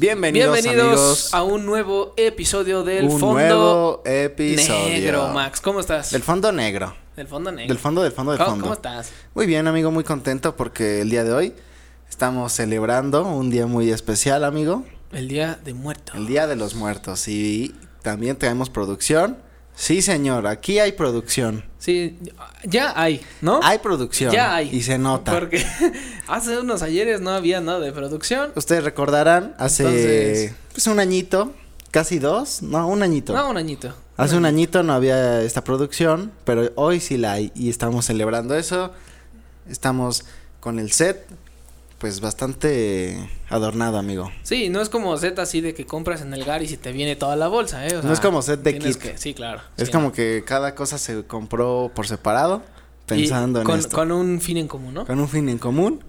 Bienvenidos, Bienvenidos amigos. a un nuevo episodio del un Fondo nuevo episodio. Negro, Max. ¿Cómo estás? Del fondo negro. Del Fondo Negro. Del fondo, del fondo, del ¿Cómo, fondo. cómo estás? Muy bien, amigo, muy contento porque el día de hoy estamos celebrando un día muy especial, amigo. El Día de Muerto. El Día de los Muertos. Y también tenemos producción. Sí, señor, aquí hay producción. Sí, ya hay, ¿no? Hay producción. Ya hay. Y se nota. Porque hace unos ayeres no había nada de producción. Ustedes recordarán, hace Entonces- pues un añito, casi dos, no, un añito. No, un añito. Hace un añito no había esta producción, pero hoy sí la hay y estamos celebrando eso. Estamos con el set, pues bastante adornado, amigo. Sí, no es como Z así de que compras en el Garis y te viene toda la bolsa, ¿eh? O No es como set de kit. que- sí, claro. Es sí, como ¿no? que cada cosa se compró por separado, Y pensando en con, esto. Con un fin en común, ¿no? Con un fin en común,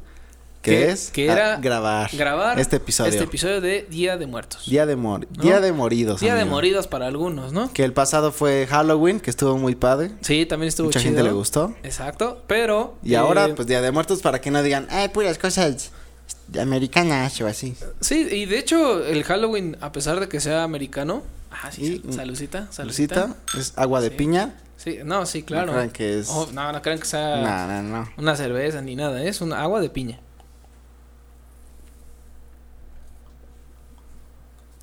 que, Que- es que ah, era grabar, Grabar este episodio. Este episodio de Día de Muertos. Día de mor ¿No? Día de moridos. Día de amigo. moridos para algunos, ¿no? Que el pasado fue Halloween, que estuvo muy padre. Sí, también estuvo Mucha chido. gente le gustó. Exacto, pero. Y eh, ahora, pues Día de Muertos, para que no digan, ay, puras cosas americanas o así. Sí, y de hecho, el Halloween, a pesar de que sea americano. Ah, sí, Y- sal- saludcita, saludcita. Saludcita, es agua de Sí. piña. Sí, no, sí, claro. No crean que es. Oh, no, no crean que sea no, no, no. una cerveza ni nada, es un agua de piña.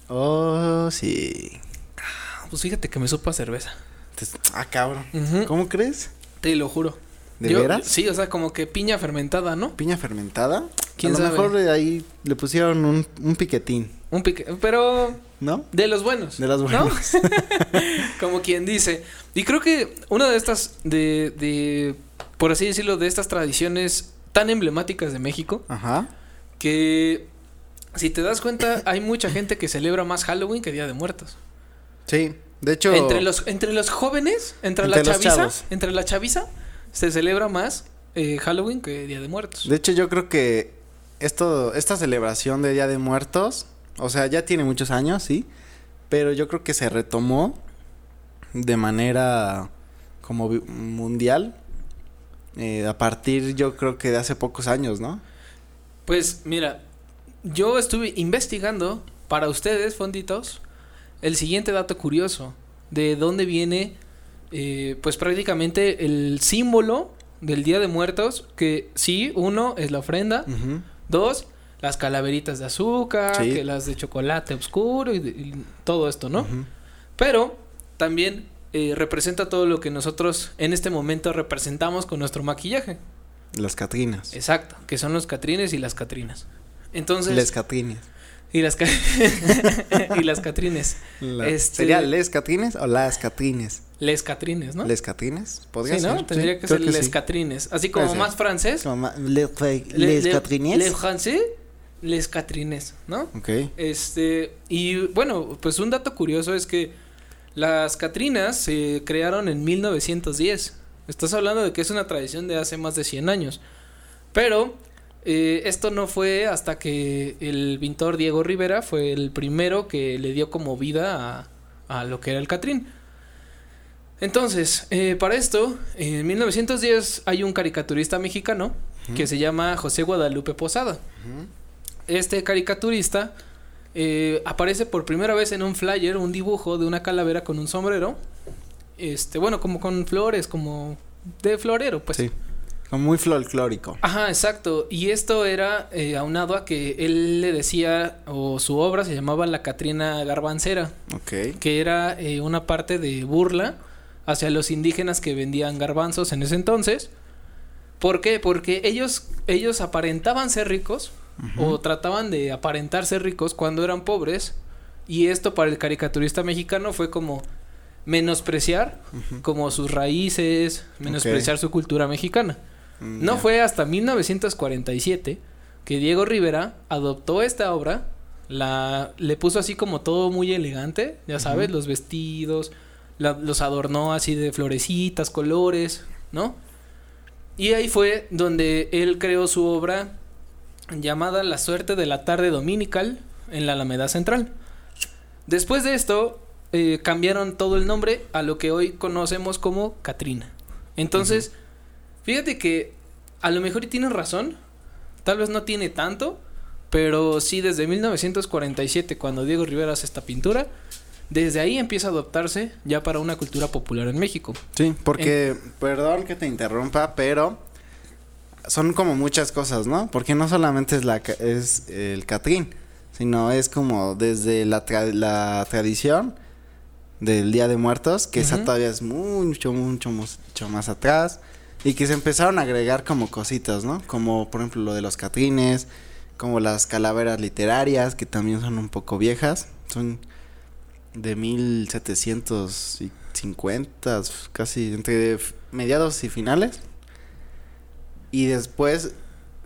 Oh, sí. Pues fíjate que me supo a cerveza. Ah, cabrón. ¿Cómo crees? Te lo juro. ¿De Yo- veras? Sí, o sea, como que piña fermentada, ¿no? ¿Piña fermentada? ¿Quién a lo sabe? mejor ahí le pusieron un, un piquetín, Un pique, pero ¿no? de los buenos. De los ¿no? buenos. como quien dice. Y creo que una de estas, de, de, por así decirlo, de estas tradiciones tan emblemáticas de México, Ajá. que si te das cuenta, hay mucha gente que celebra más Halloween que Día de Muertos. Sí. De hecho. Entre los, entre los jóvenes, entre, la Entre chaviza, entre la chaviza, se celebra más eh, Halloween que Día de Muertos. De hecho, yo creo que esto, esta celebración de Día de Muertos, o sea, ya tiene muchos años, sí, pero yo creo que se retomó de manera como mundial eh, a partir, yo creo que de hace pocos años, ¿no? Pues mira, yo estuve investigando para ustedes, fonditos, el siguiente dato curioso de dónde viene, eh, pues prácticamente el símbolo del Día de Muertos, que sí, uno es la ofrenda, dos, las calaveritas de azúcar, Sí. que las de chocolate oscuro y, de- y todo esto, ¿no? Pero también eh, representa todo lo que nosotros en este momento representamos con nuestro maquillaje. Las Catrinas. Exacto, que son los catrines y las catrinas. Entonces, Les Catrines. y las ca- y las catrines, La- Este- ¿Sería Les Catrines o Las Catrines? les catrines, ¿no? ¿Les Catrines? ¿Podría sí, ¿no? ser? Tendría Sí, que ser les sí. catrines, así como Puede ser. más francés. Como Les le- Catrines. Les français, les catrines, ¿no? Ok. Este, y bueno, pues un dato curioso es que las Catrinas se crearon en 1910. Estás hablando de que es una tradición de hace más de 100 años. Pero eh, esto no fue hasta que el pintor Diego Rivera fue el primero que le dio como vida a, a lo que era el Catrín. Entonces, eh, para esto, en 1910 hay un caricaturista mexicano que se llama José Guadalupe Posada. Este caricaturista eh, aparece por primera vez en un flyer, un dibujo de una calavera con un sombrero. Este, bueno, como con flores, como de florero, pues. Sí. Como muy folclórico. Ajá, exacto. Y esto era eh, aunado a que él le decía, o su obra se llamaba La Catrina Garbancera, Ok. que era eh, una parte de burla hacia los indígenas que vendían garbanzos en ese entonces. ¿Por qué? Porque ellos, ellos aparentaban ser ricos o trataban de aparentar ser ricos cuando eran pobres. Y esto para el caricaturista mexicano fue como menospreciar como sus raíces, menospreciar su cultura mexicana. Mm, No fue hasta 1947 que Diego Rivera adoptó esta obra, la le puso así como todo muy elegante, ya sabes, los vestidos, la- los adornó así de florecitas, colores, ¿no? Y ahí fue donde él creó su obra llamada La suerte de la tarde dominical en la Alameda Central. Después de esto, eh, cambiaron todo el nombre a lo que hoy conocemos como Catrina. Entonces, fíjate que a lo mejor y tienes razón, tal vez no tiene tanto, Pero sí, desde 1947, cuando Diego Rivera hace esta pintura, desde ahí empieza a adoptarse ya para una cultura popular en México. Sí, porque, perdón que te interrumpa, pero son como muchas cosas, ¿no? Porque no solamente es la es el Catrín, sino es como desde la, la tradición del Día de Muertos, que esa todavía es mucho, mucho, mucho más atrás, y que se empezaron a agregar como cositas, ¿no? Como por ejemplo lo de los Catrines, como las calaveras literarias, que también son un poco viejas, son de 1750, casi entre mediados y finales. Y después,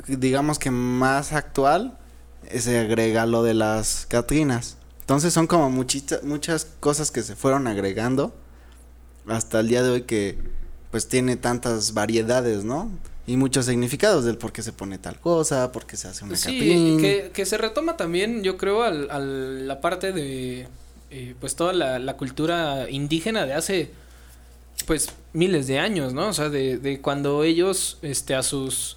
digamos que más actual, se agrega lo de las Catrinas. Entonces son como muchita, muchas cosas que se fueron agregando hasta el día de hoy que pues tiene tantas variedades, ¿no? Y muchos significados del por qué se pone tal cosa, por qué se hace una sí, que, que, se retoma también, yo creo, al, al la parte de eh, pues toda la, la, cultura indígena de hace pues miles de años, ¿no? O sea, de, de cuando ellos este a sus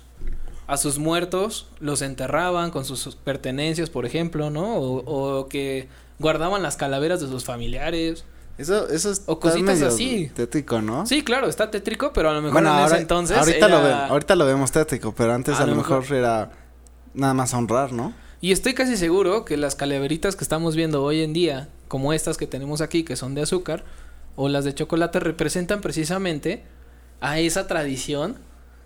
a sus muertos los enterraban con sus pertenencias, por ejemplo, ¿no? O, o que guardaban las calaveras de sus familiares. Eso, eso es o cositas así. Tétrico, ¿no? Sí, claro, está tétrico, pero a lo mejor en ese entonces. Ahorita, lo ahorita lo vemos tétrico, pero antes a, lo mejor, era nada más honrar, ¿no? Y estoy casi seguro que las calaveritas que estamos viendo hoy en día, como estas que tenemos aquí, que son de azúcar, o las de chocolate, representan precisamente a esa tradición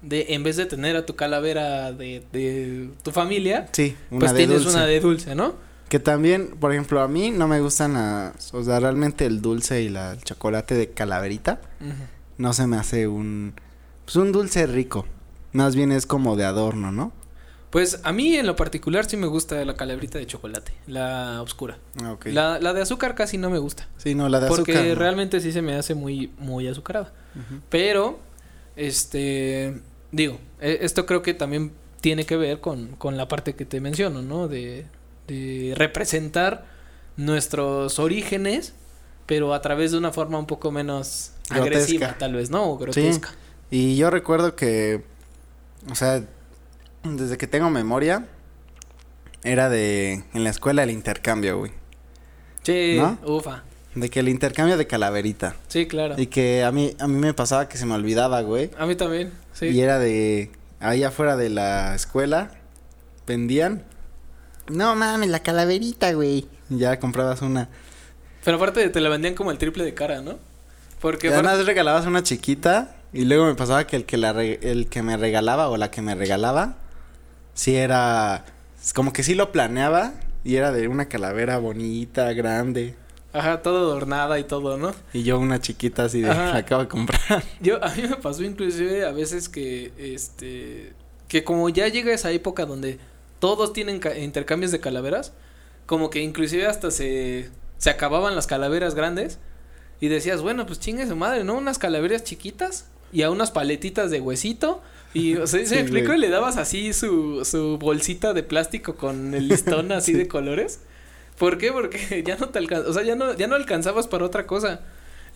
de en vez de tener a tu calavera de, de tu familia, sí, pues tienes una de dulce, ¿no? Que también, por ejemplo, a mí no me gustan las, o sea, realmente el dulce y la, el chocolate de calaverita no se me hace un, pues un dulce rico. Más bien es como de adorno, ¿no? Pues a mí en lo particular sí me gusta la calabrita de chocolate, la oscura. Ah, la, la de azúcar casi no me gusta. Sí, no, la de porque azúcar. Porque realmente sí se me hace muy, muy azucarada. Pero, este, digo, e, esto creo que también tiene que ver con, con la parte que te menciono, ¿no? De, de representar nuestros orígenes, pero a través de una forma un poco menos agresiva, tal vez, ¿no? O grotesca. Y yo recuerdo que, o sea, desde que tengo memoria, era de en la escuela el intercambio, güey. Sí, ufa. De que el intercambio de calaverita. Sí, claro. Y que a mí a mí me pasaba que se me olvidaba, güey. A mí también, sí. Y era de ahí afuera de la escuela vendían no mames, la calaverita, güey. Ya comprabas una. Pero aparte te la vendían como el triple de cara, ¿no? Porque además regalabas una chiquita y luego me pasaba que el que la el que me regalaba o la que me regalaba sí era como que sí lo planeaba y era de una calavera bonita, grande. Ajá, todo adornada y todo, ¿no? Y yo una chiquita así de la acabo de comprar. Yo a mí me pasó inclusive a veces que este que como ya llega esa época donde todos tienen intercambios de calaveras, como que inclusive hasta se se acababan las calaveras grandes y decías, bueno, pues chingue su madre, ¿no? Unas calaveras chiquitas y a unas paletitas de huesito y o sea, se me explicó y le dabas así su, su bolsita de plástico con el listón así de colores. ¿Por qué? Porque ya no te o sea, ya no, ya no alcanzabas para otra cosa.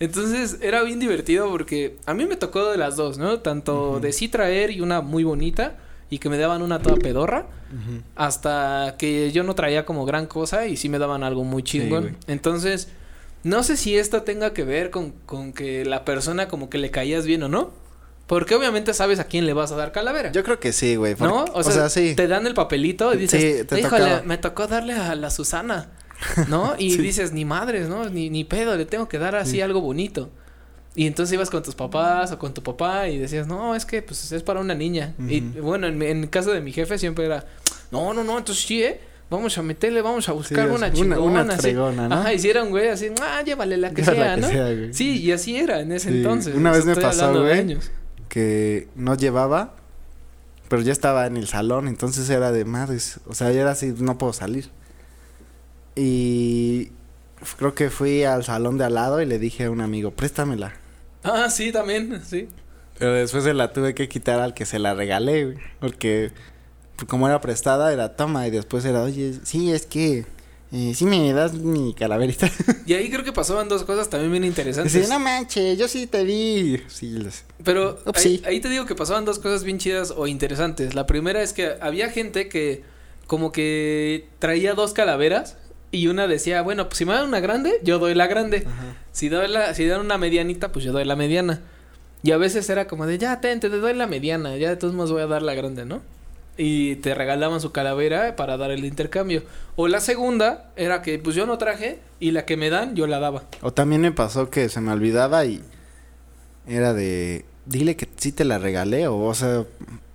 Entonces era bien divertido porque a mí me tocó de las dos, ¿no? Tanto de sí traer y una muy bonita y que me daban una toda pedorra hasta que yo no traía como gran cosa y sí me daban algo muy chingón. Entonces, no sé si esto tenga que ver con, con que la persona como que le caías bien o no. Porque obviamente sabes a quién le vas a dar calavera. Yo creo que sí, güey. ¿No? O, sea, sí. te dan el papelito y dices, sí, híjole, me tocó darle a la Susana, ¿no? Y dices, ni madres, ¿no? Ni, ni pedo, le tengo que dar así algo bonito. Y entonces ibas con tus papás o con tu papá y decías, no, es que pues es para una niña. Y bueno, en, en caso de mi jefe siempre era, no, no, no, entonces sí, ¿eh? Vamos a meterle, vamos a buscar una chingona. Una, una fregona, ¿no? Ajá, hicieron, güey, así, ah, llévale la que sea, ¿no? sí, y así era en ese entonces. Una vez me pasó, güey, que no llevaba, pero ya estaba en el salón, entonces era de madres, o sea, ya era así, no puedo salir. Y creo que fui al salón de al lado y le dije a un amigo, préstamela. Ah, sí, también, sí. Pero después se la tuve que quitar al que se la regalé, güey. Porque pues, como era prestada, era toma. Y después era, oye, sí, es que... Eh, sí me das mi calaverita. Y ahí creo que pasaban dos cosas también bien interesantes. Dice, no manches, yo sí te di. Sí, Pero ahí, ahí, te digo que pasaban dos cosas bien chidas o interesantes. La primera es que había gente que como que traía dos calaveras y una decía, bueno, pues si me dan una grande, yo doy la grande. Si doy la, si dan una medianita, pues yo doy la mediana. Y a veces era como de, ya, ten, te doy la mediana, ya de todos modos voy a dar la grande, ¿no? Y te regalaban su calavera para dar el intercambio. O la segunda era que, pues yo no traje y la que me dan, yo la daba. O también me pasó que se me olvidaba y era de, dile que sí te la regalé, o, o sea,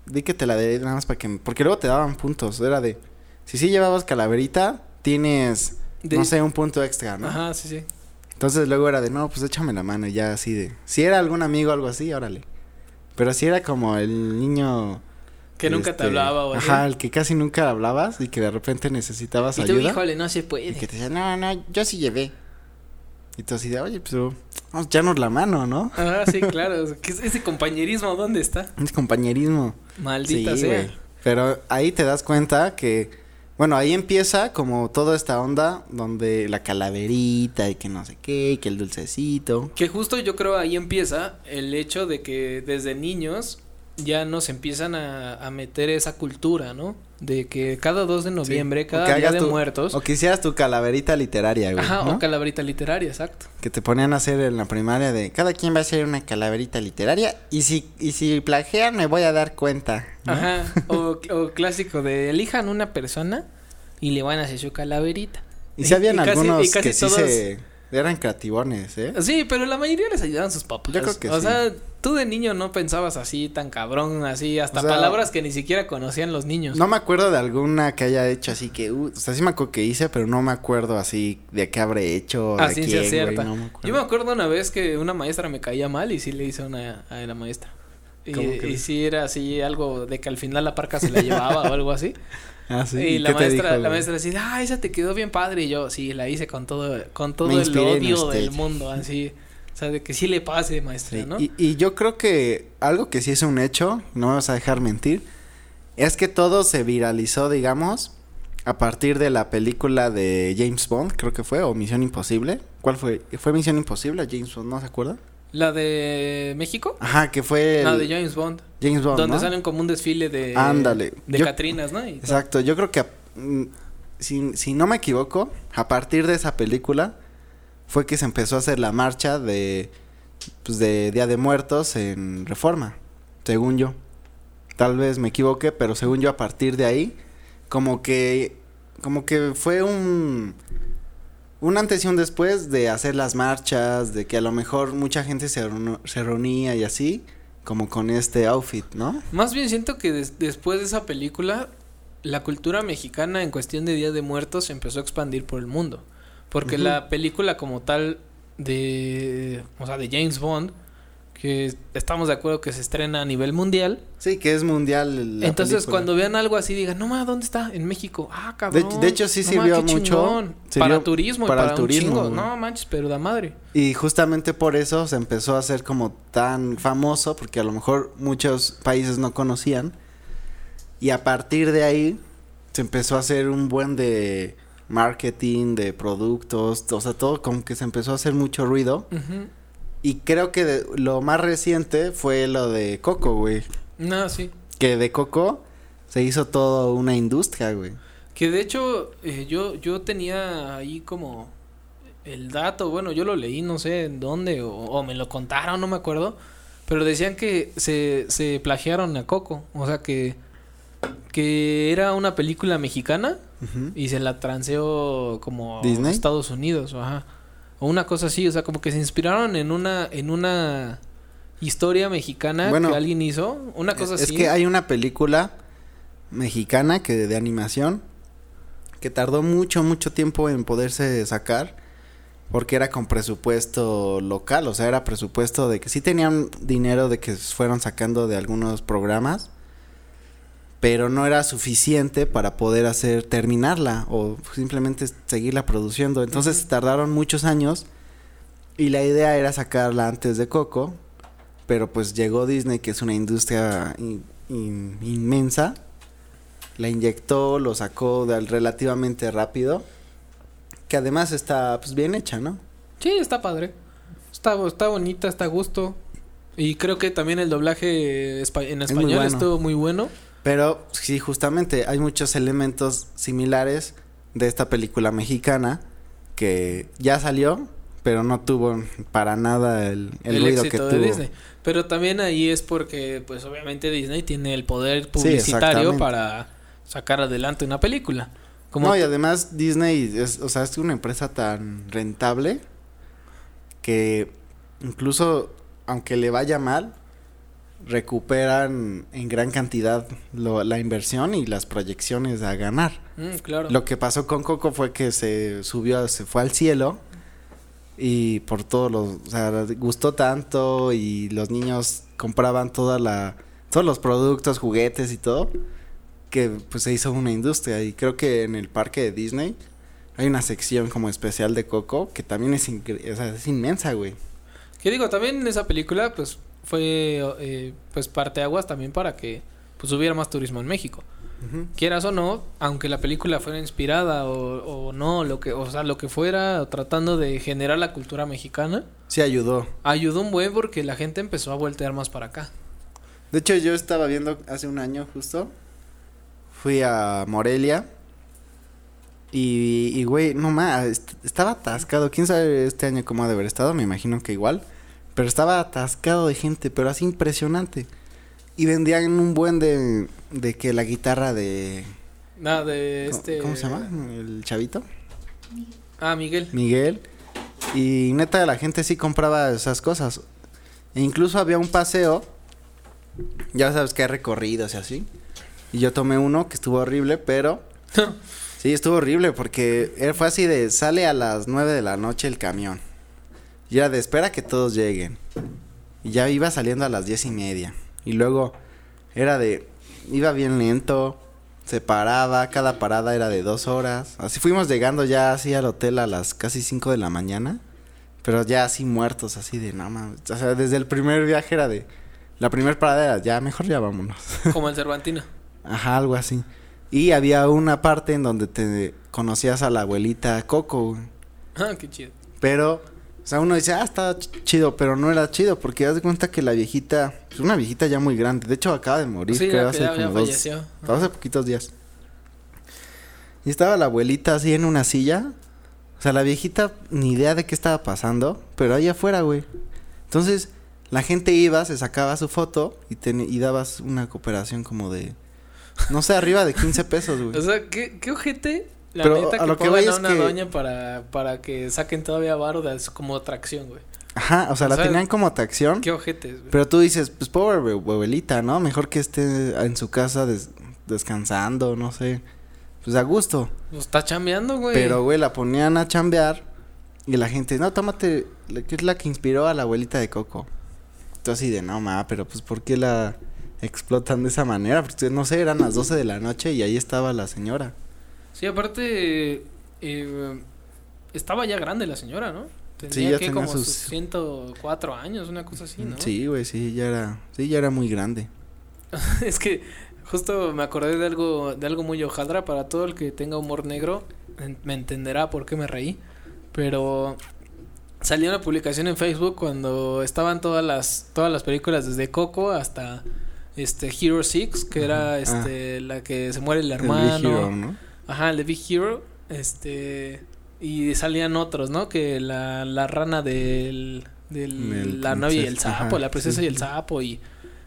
di que te la dé nada más para que, porque luego te daban puntos, era de, si sí llevabas calaverita, tienes, De- no sé, un punto extra, ¿no? Ajá, sí, sí. Entonces luego era de, no, pues échame la mano, y ya así de. Si era algún amigo o algo así, órale. Pero si era como el niño. Que nunca te este, hablaba o así. Ajá, el que casi nunca hablabas y que de repente necesitabas Y tú, ayuda. híjole, no se y puede. que te decía, no, no, yo sí llevé. Y tú así de, oye, pues vamos a echarnos la mano, ¿no? Ajá, sí, claro. ¿Qué es ese compañerismo dónde está? Es compañerismo. Maldita sí, sea. Pero ahí te das cuenta que. Bueno, ahí empieza como toda esta onda donde la calaverita y que no sé qué, y que el dulcecito. Que justo yo creo ahí empieza el hecho de que desde niños ya nos empiezan a, a meter esa cultura, ¿no? De que cada 2 de noviembre, Sí. Cada que día de tu- muertos. O que hicieras tu calaverita literaria, güey. Ajá, ¿no? o calaverita literaria, exacto. Que te ponían a hacer en la primaria de cada quien va a hacer una calaverita literaria y si, y si plagian me voy a dar cuenta. ¿no? Ajá. O, o clásico de elijan una persona y le van a hacer su calaverita. Y si habían y casi- algunos y casi que sí se eran creativones, ¿eh? Sí, pero la mayoría les ayudaban sus papás. Yo creo que o sí. sea, tú de niño no pensabas así tan cabrón, así, hasta O sea, palabras que ni siquiera conocían los niños. No me acuerdo de alguna que haya hecho así que, uh, o sea, sí me acuerdo que hice, pero no me acuerdo así de qué habré hecho, A de quién, güey, cierta. no me acuerdo. Yo me acuerdo una vez que una maestra me caía mal y sí le hice una a la maestra. Y, ¿Cómo y sí era así algo de que al final la parca se la llevaba o algo así. Ah, sí. y la maestra, dijo, la maestra decía, ah, esa te quedó bien padre. Y yo, sí, la hice con todo, con todo Me el odio del mundo, así. O sea, de que sí le pase, maestra, Sí, ¿no? y, y yo creo que algo que sí es un hecho, no me vas a dejar mentir, es que todo se viralizó, digamos, a partir de la película de James Bond, creo que fue, o Misión Imposible. ¿Cuál fue? ¿Fue Misión Imposible? James Bond, ¿no se acuerda? La de México. Ajá, que fue No, el- de James Bond. James Bond, donde ¿no? salen como un desfile de... Ándale. De Yo- Catrinas, ¿no? Y- Exacto, yo creo que mm, si, si no me equivoco, a partir de esa película fue que se empezó a hacer la marcha de pues de Día de Muertos en Reforma, según yo. Tal vez me equivoque, pero según yo a partir de ahí como que como que fue un un antes y un después de hacer las marchas, de que a lo mejor mucha gente se, se reunía y así, como con este outfit, ¿no? Más bien siento que des- después de esa película, la cultura mexicana en cuestión de Día de Muertos empezó a expandir por el mundo. Porque la película como tal de, o sea, de James Bond, que estamos de acuerdo que se estrena a nivel mundial. Sí, que es mundial. la entonces película. cuando vean algo así digan, no ma, ¿dónde está? En México. Ah, cabrón. de hecho sí no sirvió mucho. sirvió para turismo y para para, el turismo. No manches, pero da madre. Y justamente por eso se empezó a hacer como tan famoso, porque a lo mejor muchos países no conocían. Y a partir de ahí se empezó a hacer un buen de marketing, de productos, o sea, todo como que se empezó a hacer mucho ruido. Ujú. Y creo que de- lo más reciente fue lo de Coco, güey. No, sí. Que de Coco se hizo toda una industria, güey. Que de hecho eh, yo, yo tenía ahí como el dato, bueno, yo lo leí, no sé en dónde, o, o me lo contaron, no me acuerdo, pero decían que se, se plagiaron a Coco, o sea que, que era una película mexicana y se la transeó como ¿Disney? a Estados Unidos, ajá, o una cosa así, o sea, como que se inspiraron en una, en una historia mexicana Bueno, que alguien hizo, una cosa es así. que hay una película mexicana que de animación que tardó mucho mucho tiempo en poderse sacar porque era con presupuesto local, o sea, era presupuesto de que sí tenían dinero de que fueron sacando de algunos programas, pero no era suficiente para poder hacer terminarla o simplemente seguirla produciendo. Entonces tardaron muchos años y la idea era sacarla antes de Coco, pero pues llegó Disney, que es una industria in- in- inmensa, la inyectó, lo sacó de- relativamente rápido, que además está pues bien hecha, ¿no? Sí, está padre. Está, está bonita, está a gusto. Y creo que también el doblaje en muy español bueno. estuvo muy bueno. Pero sí, justamente hay muchos elementos similares de esta película mexicana que ya salió, pero no tuvo para nada el, el, ruido que éxito tuvo. de Disney. Pero también ahí es porque, pues obviamente Disney tiene el poder publicitario para sacar adelante una película. Como No, y además Disney es, o sea, es una empresa tan rentable que incluso aunque le vaya mal, recuperan en gran cantidad lo- la inversión y las proyecciones a ganar. Mm, claro. Lo que pasó con Coco fue que se subió, se fue al cielo y por todos los, o sea, gustó tanto y los niños compraban toda la, todos los productos, juguetes y todo, que pues se hizo una industria y creo que en el parque de Disney hay una sección como especial de Coco que también es, o sea, es inmensa, güey. Que digo, también en esa película, pues, fue, eh, pues, parteaguas también para que, pues, hubiera más turismo en México. Quieras o no, aunque la película fuera inspirada o, o no, lo que, o sea, lo que fuera, tratando de generar la cultura mexicana, Sí ayudó. ayudó un buen porque la gente empezó a voltear más para acá. De hecho, yo estaba viendo hace un año justo. Fui a Morelia. Y, y güey, no más, est- estaba atascado. Quién sabe este año cómo ha de haber estado, me imagino que igual. Pero estaba atascado de gente, pero así impresionante. Y vendían un buen de, de que la guitarra de... Nada de ¿cómo- este. ¿Cómo se llama? El chavito. Ah, Miguel. Miguel. Y neta, la gente sí compraba esas cosas. E incluso había un paseo. Ya sabes que hay recorridos y así. Y yo tomé uno que estuvo horrible, pero. Sí, estuvo horrible porque él fue así de sale a las 9 de la noche el camión. Y era de espera que todos lleguen. Y ya iba saliendo a las diez y media. Y luego era de. Iba bien lento. Se paraba. Cada parada era de dos horas. Así fuimos llegando ya así al hotel a las casi 5 de la mañana. Pero ya así muertos, así de no mames. O sea, desde el primer viaje era de. La primera parada era ya, mejor ya vámonos. Como el Cervantino. Ajá, algo así. Y había una parte en donde te conocías a la abuelita Coco. Ah, qué chido. Pero, o sea, uno dice, ah, está ch- chido, pero no era chido, porque de cuenta que la viejita, es una viejita ya muy grande, de hecho acaba de morir, Sí, creo, hace ya- ya como dos, falleció. hace poquitos días. Y estaba la abuelita así en una silla, o sea, la viejita ni idea de qué estaba pasando, pero ahí afuera, güey. Entonces, la gente iba, se sacaba su foto y, ten- y dabas una cooperación como de, no sé, arriba de 15 pesos, güey. O sea, ¿qué, qué ojete? La Pero neta a que lo que voy a es una que- doña para, para que saquen todavía varo de como atracción, güey. Ajá, o sea, o la sea, tenían como atracción. Qué ojetes, güey. Pero tú dices, pues pobre abue- abuelita, ¿no? Mejor que esté en su casa des- descansando, no sé. Pues a gusto. Pues está chambeando, güey. Pero, güey, la ponían a chambear y la gente, no, tómate, que es la que inspiró a la abuelita de Coco. Tú así de, no, ma, pero pues ¿por qué la explotan de esa manera? Porque, no sé, eran las 12 de la noche y ahí estaba la señora. Sí, aparte, eh, estaba ya grande la señora, ¿no? Tenía ya que tenía como sus- sus 104 años, una cosa así, ¿no? Sí, güey, sí, ya era, sí, ya era muy grande. es que justo me acordé de algo, de algo muy hojaldra para todo el que tenga humor negro, me entenderá por qué me reí, pero salió una publicación en Facebook cuando estaban todas las, todas las películas desde Coco hasta este Hero Six, que era Ajá. este la que se muere el El hermano. Big Hero, ¿no? Ajá, el de Big Hero. Este. Y salían otros, ¿no? Que la, la rana del. del la novia y el sapo, ajá, la princesa sí. y el sapo y.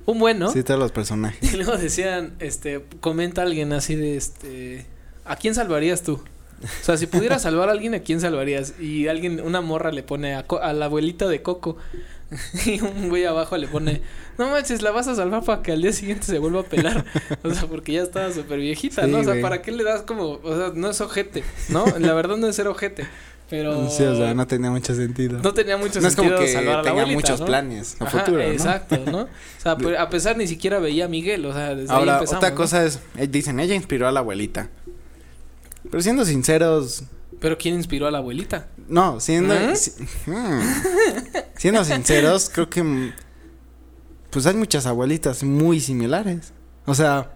Un buen, ¿no? Sí, todos los personajes. Y luego decían, este, comenta alguien así de este. ¿A quién salvarías tú? O sea, si pudieras salvar a alguien, ¿a quién salvarías? Y alguien, una morra le pone a, a la abuelita de Coco. Y un güey abajo le pone, no manches, la vas a salvar para que al día siguiente se vuelva a pelar. O sea, porque ya estaba súper viejita, Sí, ¿no? O sea, güey. ¿para qué le das como, o sea, no es ojete, ¿no? La verdad no es ser ojete, pero... Sí, o sea, no tenía mucho sentido. no tenía mucho No es como sentido que salvar a la tenga abuelita, muchos ¿no? planes a Ajá, futuro, ¿no? Exacto, ¿no? O sea, pe- a pesar ni siquiera veía a Miguel, o sea, desde ahí Ahora, empezamos, otra ¿no? cosa es, eh, dicen, ella inspiró a la abuelita. Pero siendo sinceros, Pero ¿quién inspiró a la abuelita? no, siendo ¿Mm? si- mm. siendo sinceros, creo que mm, pues hay muchas abuelitas muy similares. O sea,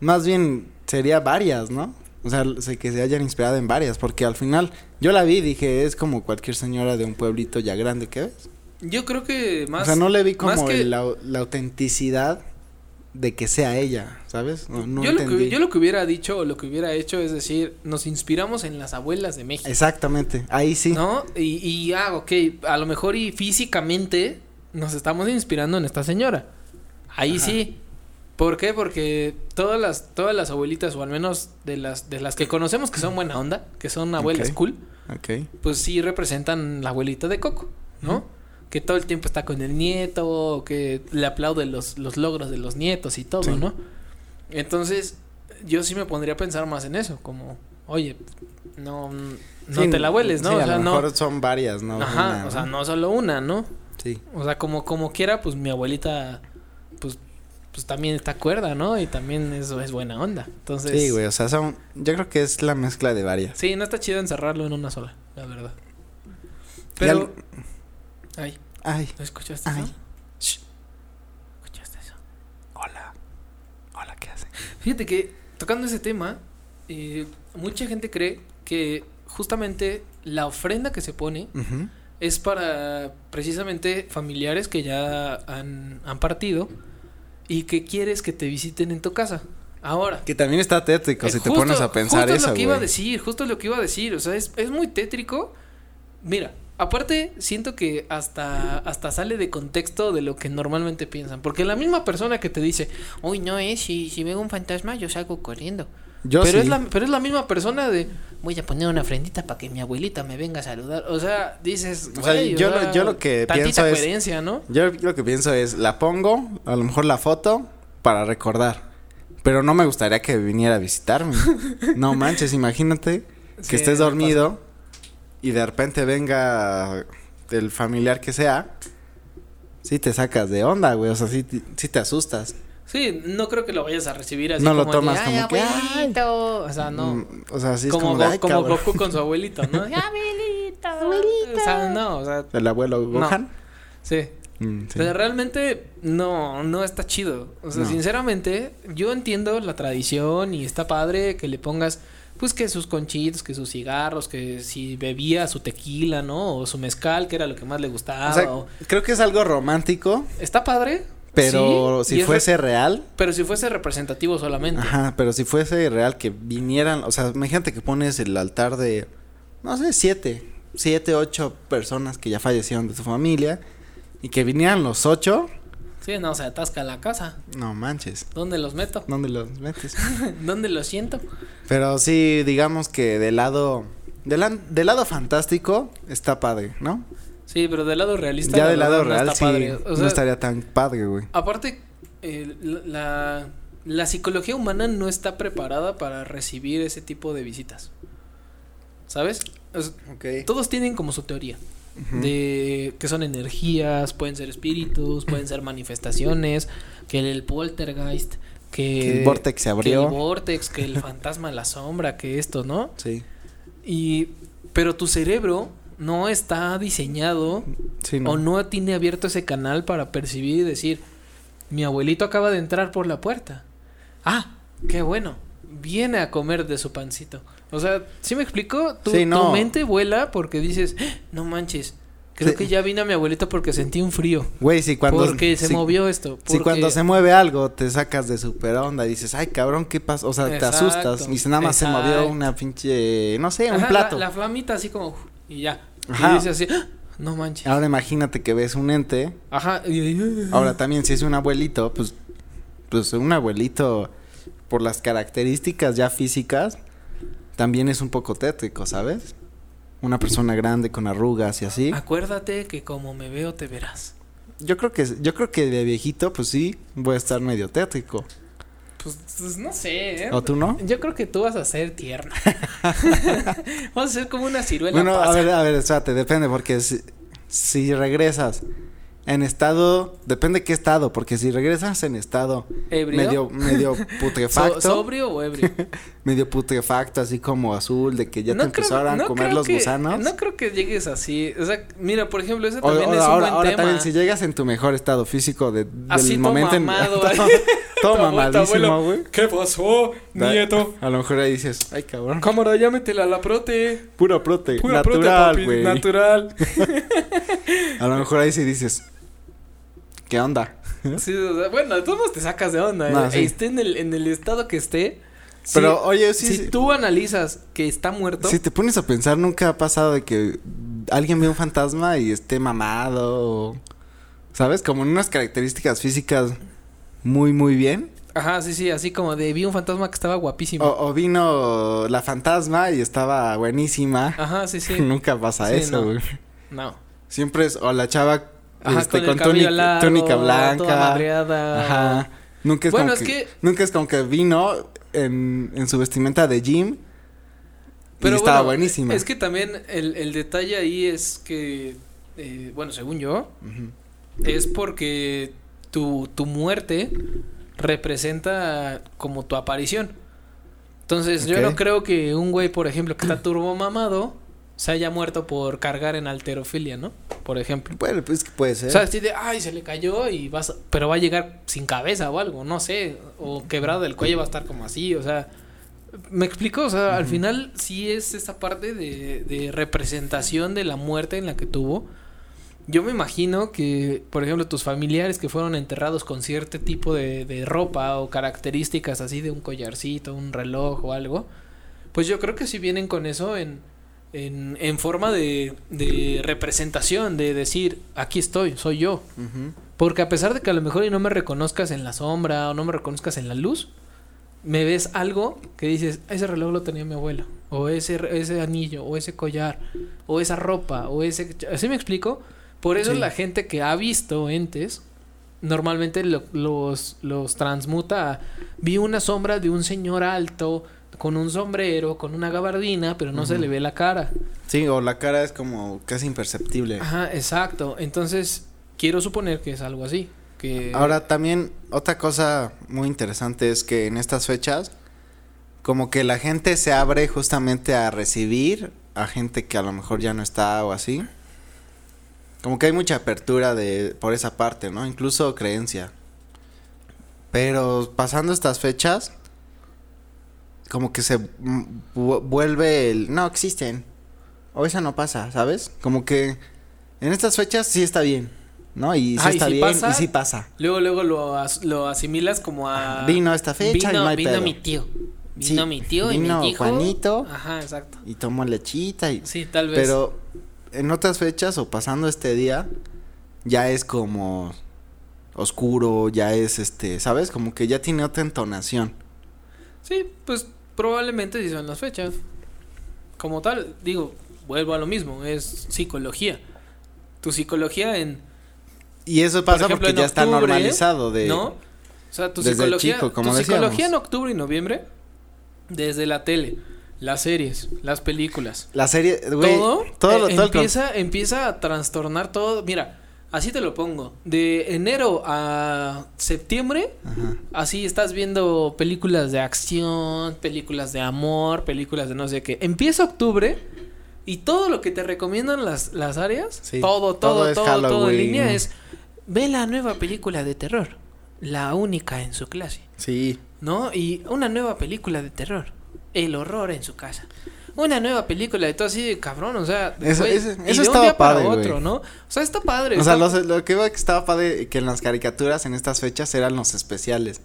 más bien sería varias, ¿no? O sea, sé que se hayan inspirado en varias, porque al final yo la vi y dije, es como cualquier señora de un pueblito ya grande que ves. Yo creo que más... o sea, no le vi como que- la, la autenticidad de que sea ella, ¿sabes? No, no yo, lo que, yo lo que hubiera dicho o lo que hubiera hecho es decir, nos inspiramos en las abuelas de México. Exactamente, ahí sí. ¿No? Y, y ah, ok, a lo mejor y físicamente nos estamos inspirando en esta señora. Ahí Ajá. sí. ¿Por qué? Porque todas las, todas las abuelitas, o al menos de las, de las que conocemos que son buena onda, que son abuelas cool, Ok. pues sí representan la abuelita de Coco, ¿no? Que todo el tiempo está con el nieto, que le aplaude los, los logros de los nietos y todo, Sí. ¿no? Entonces, yo sí me pondría a pensar más en eso, como, oye, no, no Sí, te la hueles, ¿no? Sí, o a sea, lo no. mejor son varias, ¿no? Ajá, Una, o sea, no solo una, ¿no? Sí. O sea, como, como quiera, pues mi abuelita, pues, pues también está cuerda, ¿no? Y también eso es buena onda. Entonces. Sí, güey, o sea, son, yo creo que es la mezcla de varias. Sí, no está chido encerrarlo en una sola, la verdad. Pero. al- Ay, Ay, ¿no escuchaste ay. eso? Shh. ¿Escuchaste eso? Hola. Hola, ¿qué hace? Fíjate que, tocando ese tema, eh, mucha gente cree que justamente la ofrenda que se pone es para precisamente familiares que ya han, han partido y que quieres que te visiten en tu casa. Ahora. Que también está tétrico eh, si te justo- pones a pensar justo eso, es lo que iba a decir, justo es lo que iba a decir. O sea, es, es muy tétrico. Mira, aparte siento que hasta, hasta sale de contexto de lo que normalmente piensan. Porque la misma persona que te dice, uy, no, eh, si, si veo un fantasma yo salgo corriendo. Yo pero, sí. es la, pero es la misma persona de, voy a poner una ofrendita para que mi abuelita me venga a saludar. O sea, dices, O sea, güey, yo o lo- yo lo que pienso es- ¿no? Yo lo que pienso es, la pongo, a lo mejor la foto, para recordar. Pero no me gustaría que viniera a visitarme. no manches, imagínate que Sí, estés dormido y de repente venga el familiar que sea. Sí te sacas de onda, güey. O sea, sí, te- sí te asustas. Sí, no creo que lo vayas a recibir así No lo como de, tomas "Ay, como que, "Ay". abuelito". O sea, no. Mm, o sea, sí es como como, de. Goku con su abuelito, ¿no? abuelito. O sea, no, o sea, El abuelo Gohan. sí. Mm, sí. Pero realmente no, no está chido. O sea, No. sinceramente, yo entiendo la tradición y está padre que le pongas, pues que sus conchitos, que sus cigarros, que si bebía su tequila, ¿no? O su mezcal, que era lo que más le gustaba. O sea, o- creo que es algo romántico, Está padre. pero sí, si es fuese re- real, Pero si fuese representativo solamente. Ajá, pero si fuese real que vinieran, o sea, imagínate que pones el altar de, no sé, siete, siete, ocho personas que ya fallecieron de tu familia y que vinieran los ocho, Sí, no, se atasca la casa. no manches, ¿Dónde los meto? ¿dónde los metes? ¿Dónde los siento? pero sí, digamos que del lado, del, del lado fantástico está padre, ¿no? Sí, pero del lado realista. ya del lado no real está sí, no estaría tan padre, güey. Aparte, eh, la, la psicología humana no está preparada para recibir ese tipo de visitas. ¿Sabes? O sea, Ok. todos tienen como su teoría. De que son energías, pueden ser espíritus, pueden ser manifestaciones, que el poltergeist, que, Que el vortex se que abrió. el vortex, que el fantasma, la sombra, que esto, ¿no? Sí, Y pero tu cerebro no está diseñado sí, no. o no tiene abierto ese canal para percibir y decir, mi abuelito acaba de entrar por la puerta. Ah, qué bueno. Viene a comer de su pancito. O sea, ¿sí me explico? Tu, Sí, tu mente vuela porque dices, "Ah, no manches. Creo Sí. que ya vino a mi abuelito porque sentí un frío. Güey, si cuando... porque se si- movió esto. Si porque- cuando se mueve algo te sacas de super onda y dices, ay cabrón, ¿qué pasa? O sea, te asustas. Y si nada más se movió una pinche, no sé, un plato. La, la flamita así como... Y ya. Ajá. Y dices así, "Ah, no manches. Ahora imagínate que ves un ente. Ajá. Ahora también si es un abuelito, pues, pues un abuelito por las características ya físicas, también es un poco tétrico, ¿sabes? Una persona grande con arrugas y así. Acuérdate que como me veo te verás. Yo creo que, yo creo que de viejito, pues sí, voy a estar medio tétrico. Pues, pues, no sé, ¿eh? ¿O tú no? Yo creo que tú vas a ser tierna. vas a ser como una ciruela Bueno, a pasa. ver, a ver, espérate, depende, porque si, si regresas en estado, depende qué estado, porque si regresas en estado ¿Ebrio? medio, medio So- putrefacto, ¿Sobrio o ebrio? medio putrefacto, así como azul, de que ya te empezaron a comer los que- gusanos. No creo que llegues así. O sea, mira, por ejemplo, ese también o- es un ahora, buen ahora tema. también, si llegas en tu mejor estado físico de, del Así momento mamado, en... mamadísimo, abuelo, güey. ¿Qué pasó, nieto? A lo mejor ahí dices, ay cabrón, Cámara, ya métela a la prote. puro prote, Pura prote, natural, papi, güey. natural. A lo mejor ahí sí dices, ¿qué onda? Sí, o sea, bueno, de todos modos te sacas de onda. No, eh. sí. Esté en el, en el estado que esté. Pero, si- oye, sí, Si sí. tú analizas que está muerto. Si te pones a pensar, nunca ha pasado de que alguien ve un fantasma y esté mamado o... ¿Sabes? Como en unas características físicas muy, muy bien. Ajá, sí, sí, así como de vi un fantasma que estaba guapísimo. O, o vino la fantasma y estaba buenísima. Ajá, sí, sí. Nunca pasa Sí, eso, no. güey. No. Siempre es o la chava Ajá, este, con, con, túnica, largo, túnica Toda blanca. madreada. Ajá. Nunca es Bueno, como es que, que- nunca es como que vino en, en su vestimenta de gym Pero y estaba bueno, buenísima. Es que también el, el detalle ahí es que, eh, bueno, según yo, es porque tu, tu muerte representa como tu aparición. Entonces, yo no creo que un güey, por ejemplo, que está turbo mamado, se haya muerto por cargar en alterofilia, ¿no? Por ejemplo. Bueno, pues que puede ser. O sea, así de, ay, se le cayó y vas, a- pero va a llegar sin cabeza o algo, no sé, o quebrado del cuello va a estar como así, o sea, me explico, o sea, al final sí es esa parte de, de representación de la muerte en la que tuvo. Yo me imagino que, por ejemplo, tus familiares que fueron enterrados con cierto tipo de, de ropa o características así de un collarcito, un reloj o algo, pues yo creo que sí vienen con eso en, en, en forma de, de representación, de decir, aquí estoy, soy yo. Porque a pesar de que a lo mejor y no me reconozcas en la sombra o no me reconozcas en la luz, me ves algo que dices, ese reloj lo tenía mi abuela, o ese, ese anillo, o ese collar, o esa ropa, o ese... ¿Así me explico? Por eso Sí. la gente que ha visto entes, normalmente lo- los, los transmuta a, vi una sombra de un señor alto, con un sombrero, con una gabardina, pero no se le ve la cara. Sí, o la cara es como casi imperceptible. Ajá, exacto. Entonces, quiero suponer que es algo así. Que... Ahora también otra cosa muy interesante es que en estas fechas como que la gente se abre justamente a recibir a gente que a lo mejor ya no está o así. Como que hay mucha apertura de por esa parte, ¿no? Incluso creencia. Pero pasando estas fechas como que se vu- vuelve el no existen o eso no pasa, ¿sabes? Como que en estas fechas sí está bien, ¿no? Y sí Ah, ¿y está si bien pasa? y sí pasa. Luego, luego lo, as- lo asimilas como a... Vino esta fecha y no hay vino pedo. mi tío. Sí, Vino mi tío y vino me dijo... Juanito. Ajá, exacto. y tomó lechita y Sí, tal vez. pero en otras fechas o pasando este día ya es como oscuro, ya es este, ¿sabes? Como que ya tiene otra entonación. Sí, pues probablemente sí son las fechas. Como tal, digo, vuelvo a lo mismo, es psicología. Tu psicología en... Y eso Por pasa ejemplo, porque ya está normalizado de ¿No? O sea, tu desde psicología, chico, como tu psicología en octubre y noviembre, desde la tele, las series, las películas, la serie, güey, todo, todo, eh, lo- todo empieza, empieza a trastornar todo. Mira, así te lo pongo. De enero a septiembre, Ajá. así estás viendo películas de acción, películas de amor, películas de no sé qué. Empieza octubre y todo lo que te recomiendan las, las áreas, Sí, todo, todo todo, todo, todo en línea es ve la nueva película de terror, la única en su clase. Sí. ¿no? Y una nueva película de terror, El horror en su casa. Una nueva película de todo así de cabrón, o sea, Eso- güey, eso- y eso de un estaba día para padre, otro. ¿no? O sea, está padre. O sea, está- lo que iba que estaba padre que en las caricaturas en estas fechas eran los especiales.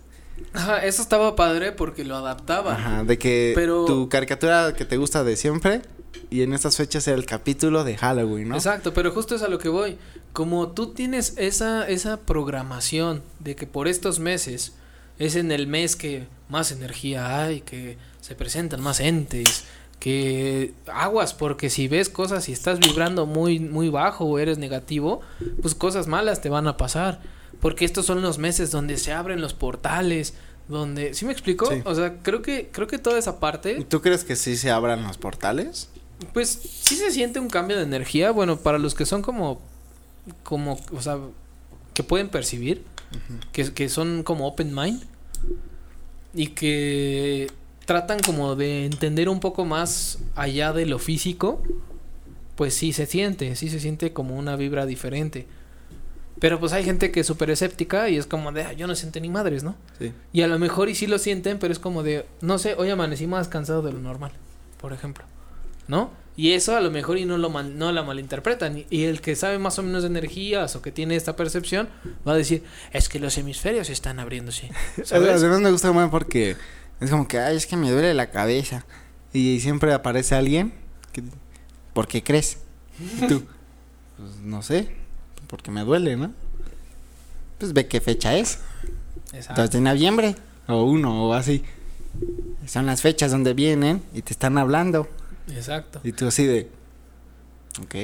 Ajá, eso estaba padre porque lo adaptaba. Ajá, de que Pero- tu caricatura que te gusta de siempre y en estas fechas era el capítulo de Halloween, ¿no? Exacto, pero justo es a lo que voy. Como tú tienes esa, esa programación de que por estos meses es en el mes que más energía hay, que se presentan más entes, que aguas, porque si ves cosas y estás vibrando muy, muy bajo o eres negativo, pues cosas malas te van a pasar. Porque estos son los meses donde se abren los portales, donde, ¿sí me explico? Sí. O sea, creo que, creo que toda esa parte ¿Y ¿Tú crees que sí se abran los portales? pues sí se siente un cambio de energía. Bueno, para los que son como, como, o sea, que pueden percibir, que, que son como open mind y que tratan como de entender un poco más allá de lo físico, pues sí se siente, sí se siente como una vibra diferente. Pero pues hay gente que es súper escéptica y es como de, "Ah, yo no siento ni madres, ¿no? Sí. Y a lo mejor y sí lo sienten, pero es como de, no sé, hoy amanecí más cansado de lo normal, por ejemplo. ¿No? Y eso a lo mejor y no lo mal- no la malinterpretan. Y- Y el que sabe más o menos de energías o que tiene esta percepción va a decir, es que los hemisferios están abriéndose. ¿Sabes? Además me gusta más porque es como que, ay, es que me duele la cabeza. Y siempre aparece alguien que, ¿por qué crees? Y tú, pues no sé, porque me duele, ¿no? Pues ve qué fecha es. Exacto. 2 de noviembre, o uno, o así. Son las fechas donde vienen y te están hablando. Exacto. Y tú así de, ok.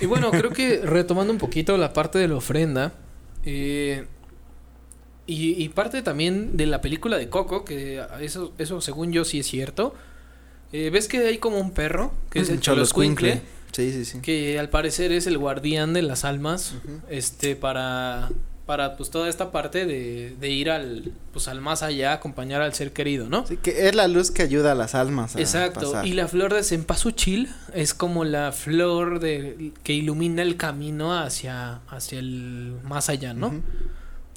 Y bueno, creo que retomando un poquito la parte de la ofrenda, eh, y, y parte también de la película de Coco, que eso, eso según yo sí es cierto. Eh, ¿Ves que hay como un perro, que es el Choloscuincle, Sí, sí, sí. que al parecer es el guardián de las almas, este, para, para pues toda esta parte de, de ir al, pues al más allá, acompañar al ser querido, ¿no? Sí, que es la luz que ayuda a las almas. A Exacto, pasar. y la flor de cempasúchil es como la flor de que ilumina el camino hacia hacia el más allá, ¿no?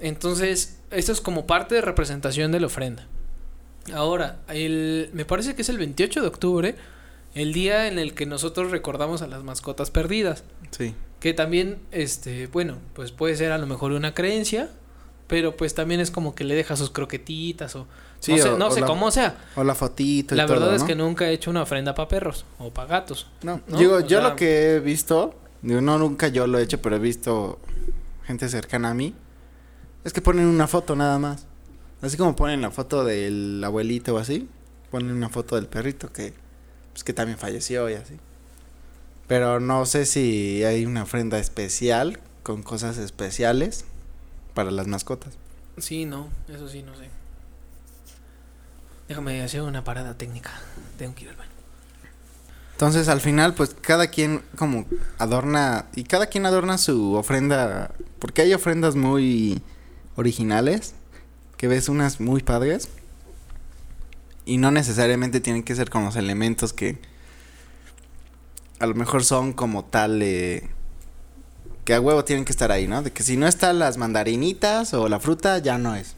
Entonces, esto es como parte de representación de la ofrenda. Ahora, el me parece que es el 28 de octubre, el día en el que nosotros recordamos a las mascotas perdidas, Sí. que también este, bueno, pues puede ser a lo mejor una creencia, pero pues también es como que le deja sus croquetitas o Sí, no sé, o- no o sé la- cómo sea. O la fotito y La todo, verdad es que nunca he hecho una ofrenda para perros o para gatos. No, ¿no? digo, O yo sea- lo que he visto, no nunca yo lo he hecho, pero he visto gente cercana a mí, es que ponen una foto nada más. Así como ponen la foto del abuelito o así, ponen una foto del perrito que, pues que también falleció y así. Pero no sé si hay una ofrenda especial con cosas especiales para las mascotas. Sí, no, eso sí, no sé. Déjame hacer una parada técnica. Tengo que ir al baño. Entonces al final pues cada quien como adorna y cada quien adorna su ofrenda porque hay ofrendas muy originales que ves unas muy padres y no necesariamente tienen que ser con los elementos que a lo mejor son como tal eh, que a huevo tienen que estar ahí, ¿no? De que si no están las mandarinitas o la fruta ya no es.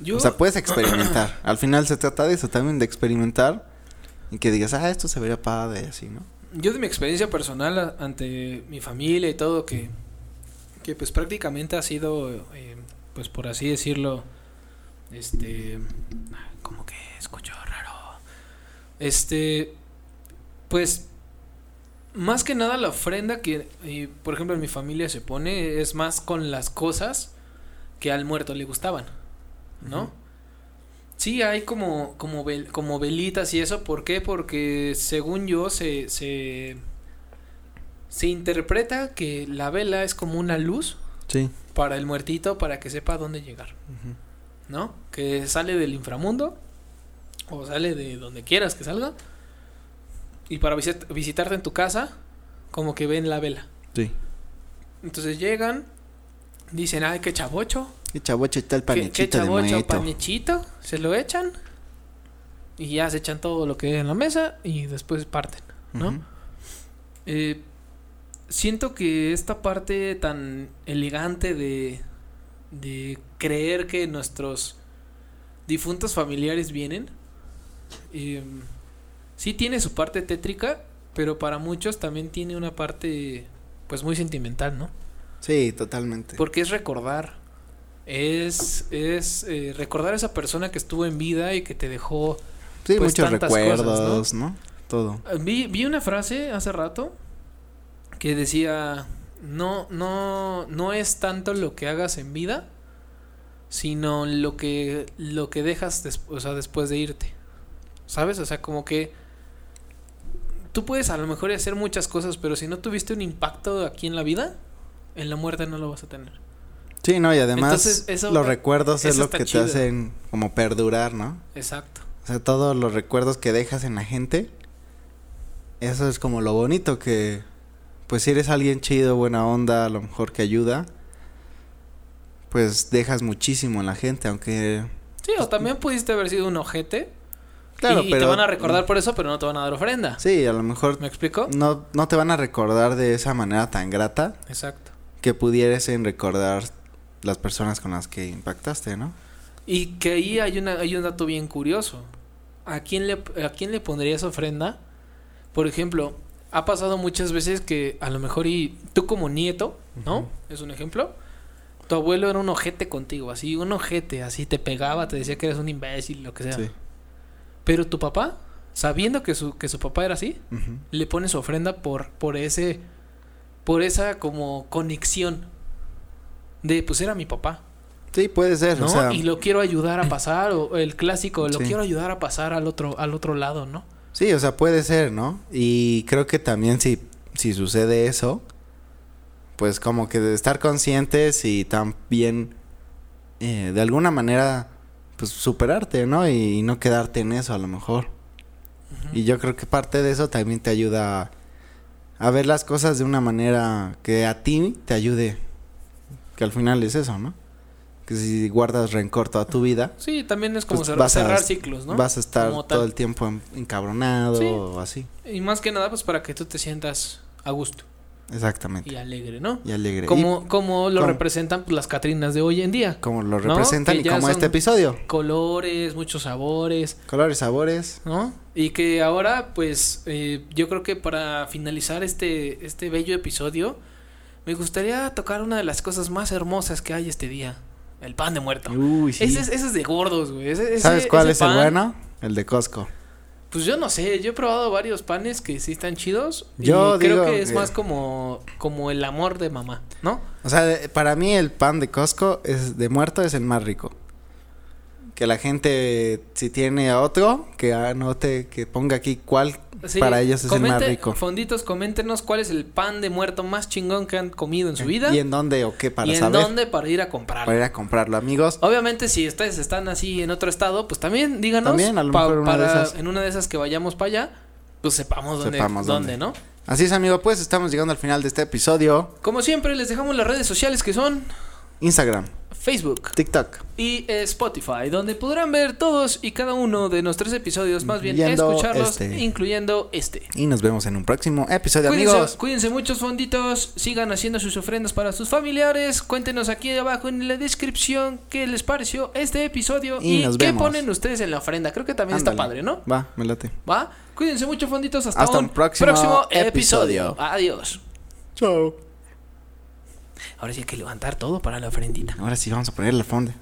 Yo, O sea, puedes experimentar. Al final se trata de eso también, de experimentar. Y que digas, ah, esto se vería padre, así, ¿no? yo de mi experiencia personal ante mi familia y todo, que, que pues prácticamente ha sido, eh, pues por así decirlo, este, como que escucho raro. Este, pues, más que nada la ofrenda que, eh, por ejemplo, en mi familia se pone es más con las cosas que al muerto le gustaban, ¿no? Sí, hay como, como, vel- como velitas y eso. ¿Por qué? Porque según yo se, se, se interpreta que la vela es como una luz Sí. Para el muertito para que sepa dónde llegar, ¿no? Que sale del inframundo o sale de donde quieras que salga y para visit- visitarte en tu casa como que ven la vela. Sí. Entonces llegan, dicen, ay, qué chavocho, Qué chavocho está el ¿Qué, panechito qué de chavocho, panechito? Se lo echan y ya se echan todo lo que hay en la mesa y después parten, ¿no? Eh, siento que esta parte tan elegante de, de creer que nuestros difuntos familiares vienen, eh, sí tiene su parte tétrica, pero para muchos también tiene una parte pues muy sentimental, ¿no? Sí, totalmente. Porque es recordar. Es, es eh, recordar a esa persona que estuvo en vida y que te dejó. sí, pues, muchos tantas recuerdos, cosas, ¿no? Todo. Vi, vi una frase hace rato que decía: no, no, no es tanto lo que hagas en vida, sino lo que, lo que dejas des- o sea, después de irte. ¿Sabes? O sea, como que tú puedes a lo mejor hacer muchas cosas, pero si no tuviste un impacto aquí en la vida, en la muerte no lo vas a tener. Sí, no, y además Entonces, eso- los recuerdos es lo que chido. te hacen como perdurar, ¿no? Exacto. O sea, todos los recuerdos que dejas en la gente, eso es como lo bonito que, pues si eres alguien chido, buena onda, a lo mejor que ayuda, pues dejas muchísimo en la gente, aunque... Sí, o también pudiste haber sido un ojete. Claro, y, y pero... te van a recordar por eso, pero no te van a dar ofrenda. Sí, a lo mejor ¿Me explico? no, no te van a recordar de esa manera tan grata Exacto. que pudiesen recordar las personas con las que impactaste, ¿no? Y que ahí hay, una, hay un dato bien curioso. ¿A quién, le, ¿A quién le pondrías ofrenda? Por ejemplo, ha pasado muchas veces que a lo mejor y tú como nieto, ¿no? Es un ejemplo. Tu abuelo era un ojete contigo, así, un ojete, así te pegaba, te decía que eres un imbécil, lo que sea. Sí. Pero tu papá, sabiendo que su, que su papá era así, le pone su ofrenda por, por ese, por esa como conexión de, pues era mi papá, Sí, puede ser, ¿no? o sea, y lo quiero ayudar a pasar, o el clásico, lo Sí. quiero ayudar a pasar al otro, al otro lado, ¿no? Sí, o sea, puede ser, ¿no? Y creo que también si, si sucede eso, pues como que de estar conscientes y también eh, de alguna manera, pues superarte, ¿no? Y, no quedarte en eso a lo mejor. Y yo creo que parte de eso también te ayuda a, a ver las cosas de una manera que a ti te ayude. Que al final es eso, ¿no? Que si guardas rencor toda tu vida, Sí, también es como Pues cer- vas a- cerrar ciclos, ¿no? vas a estar todo el tiempo en- encabronado Sí. o así. Y más que nada, pues para que tú te sientas a gusto Exactamente. y alegre, ¿no? Y alegre. Como, como lo representan pues, las Catrinas de hoy en día. como lo ¿no? representan Que y como este episodio. Colores, muchos sabores, Colores, sabores. ¿no? Y que ahora, pues, eh, yo creo que para finalizar este, este bello episodio, me gustaría tocar una de las cosas más hermosas que hay este día. El pan de muerto. Uy, sí. Ese, es, ese es de gordos, güey. Ese- ese- ¿Sabes cuál ese es el bueno? El de Costco. Pues yo no sé, yo he probado varios panes que sí están chidos. Yo y creo que es que- más como, como el amor de mamá, ¿no? O sea, para mí el pan de Costco es de muerto es el más rico. Que la gente, si tiene otro, que anote, que ponga aquí cuál Sí, para ellos es el más comente- rico. Fonditos, coméntenos cuál es el pan de muerto más chingón que han comido en su vida. ¿Y en dónde o qué para y en saber? dónde para ir a comprarlo. Para ir a comprarlo, amigos. Obviamente, si ustedes están así en otro estado, pues también díganos. También, a lo pa- mejor de para esas. en una de esas que vayamos para allá, pues sepamos dónde, Sepamos dónde, dónde. ¿no? Así es, amigo, pues estamos llegando al final de este episodio. Como siempre, les dejamos las redes sociales que son Instagram, Facebook TikTok. y eh, Spotify, donde podrán ver todos y cada uno de nuestros episodios, más bien escucharlos, este. incluyendo este. Y nos vemos en un próximo episodio, Cuídense, amigos. cuídense muchos fonditos, sigan haciendo sus ofrendas para sus familiares, cuéntenos aquí abajo en la descripción qué les pareció este episodio Y y, nos qué vemos. ponen ustedes en la ofrenda. Creo que también está padre, ¿no? Va, me late. ¿Va? Cuídense mucho fonditos, hasta, Hasta un, un próximo episodio. Adiós. Chao. Ahora sí hay que levantar todo para la ofrendita. Ahora sí vamos a poner la fonda.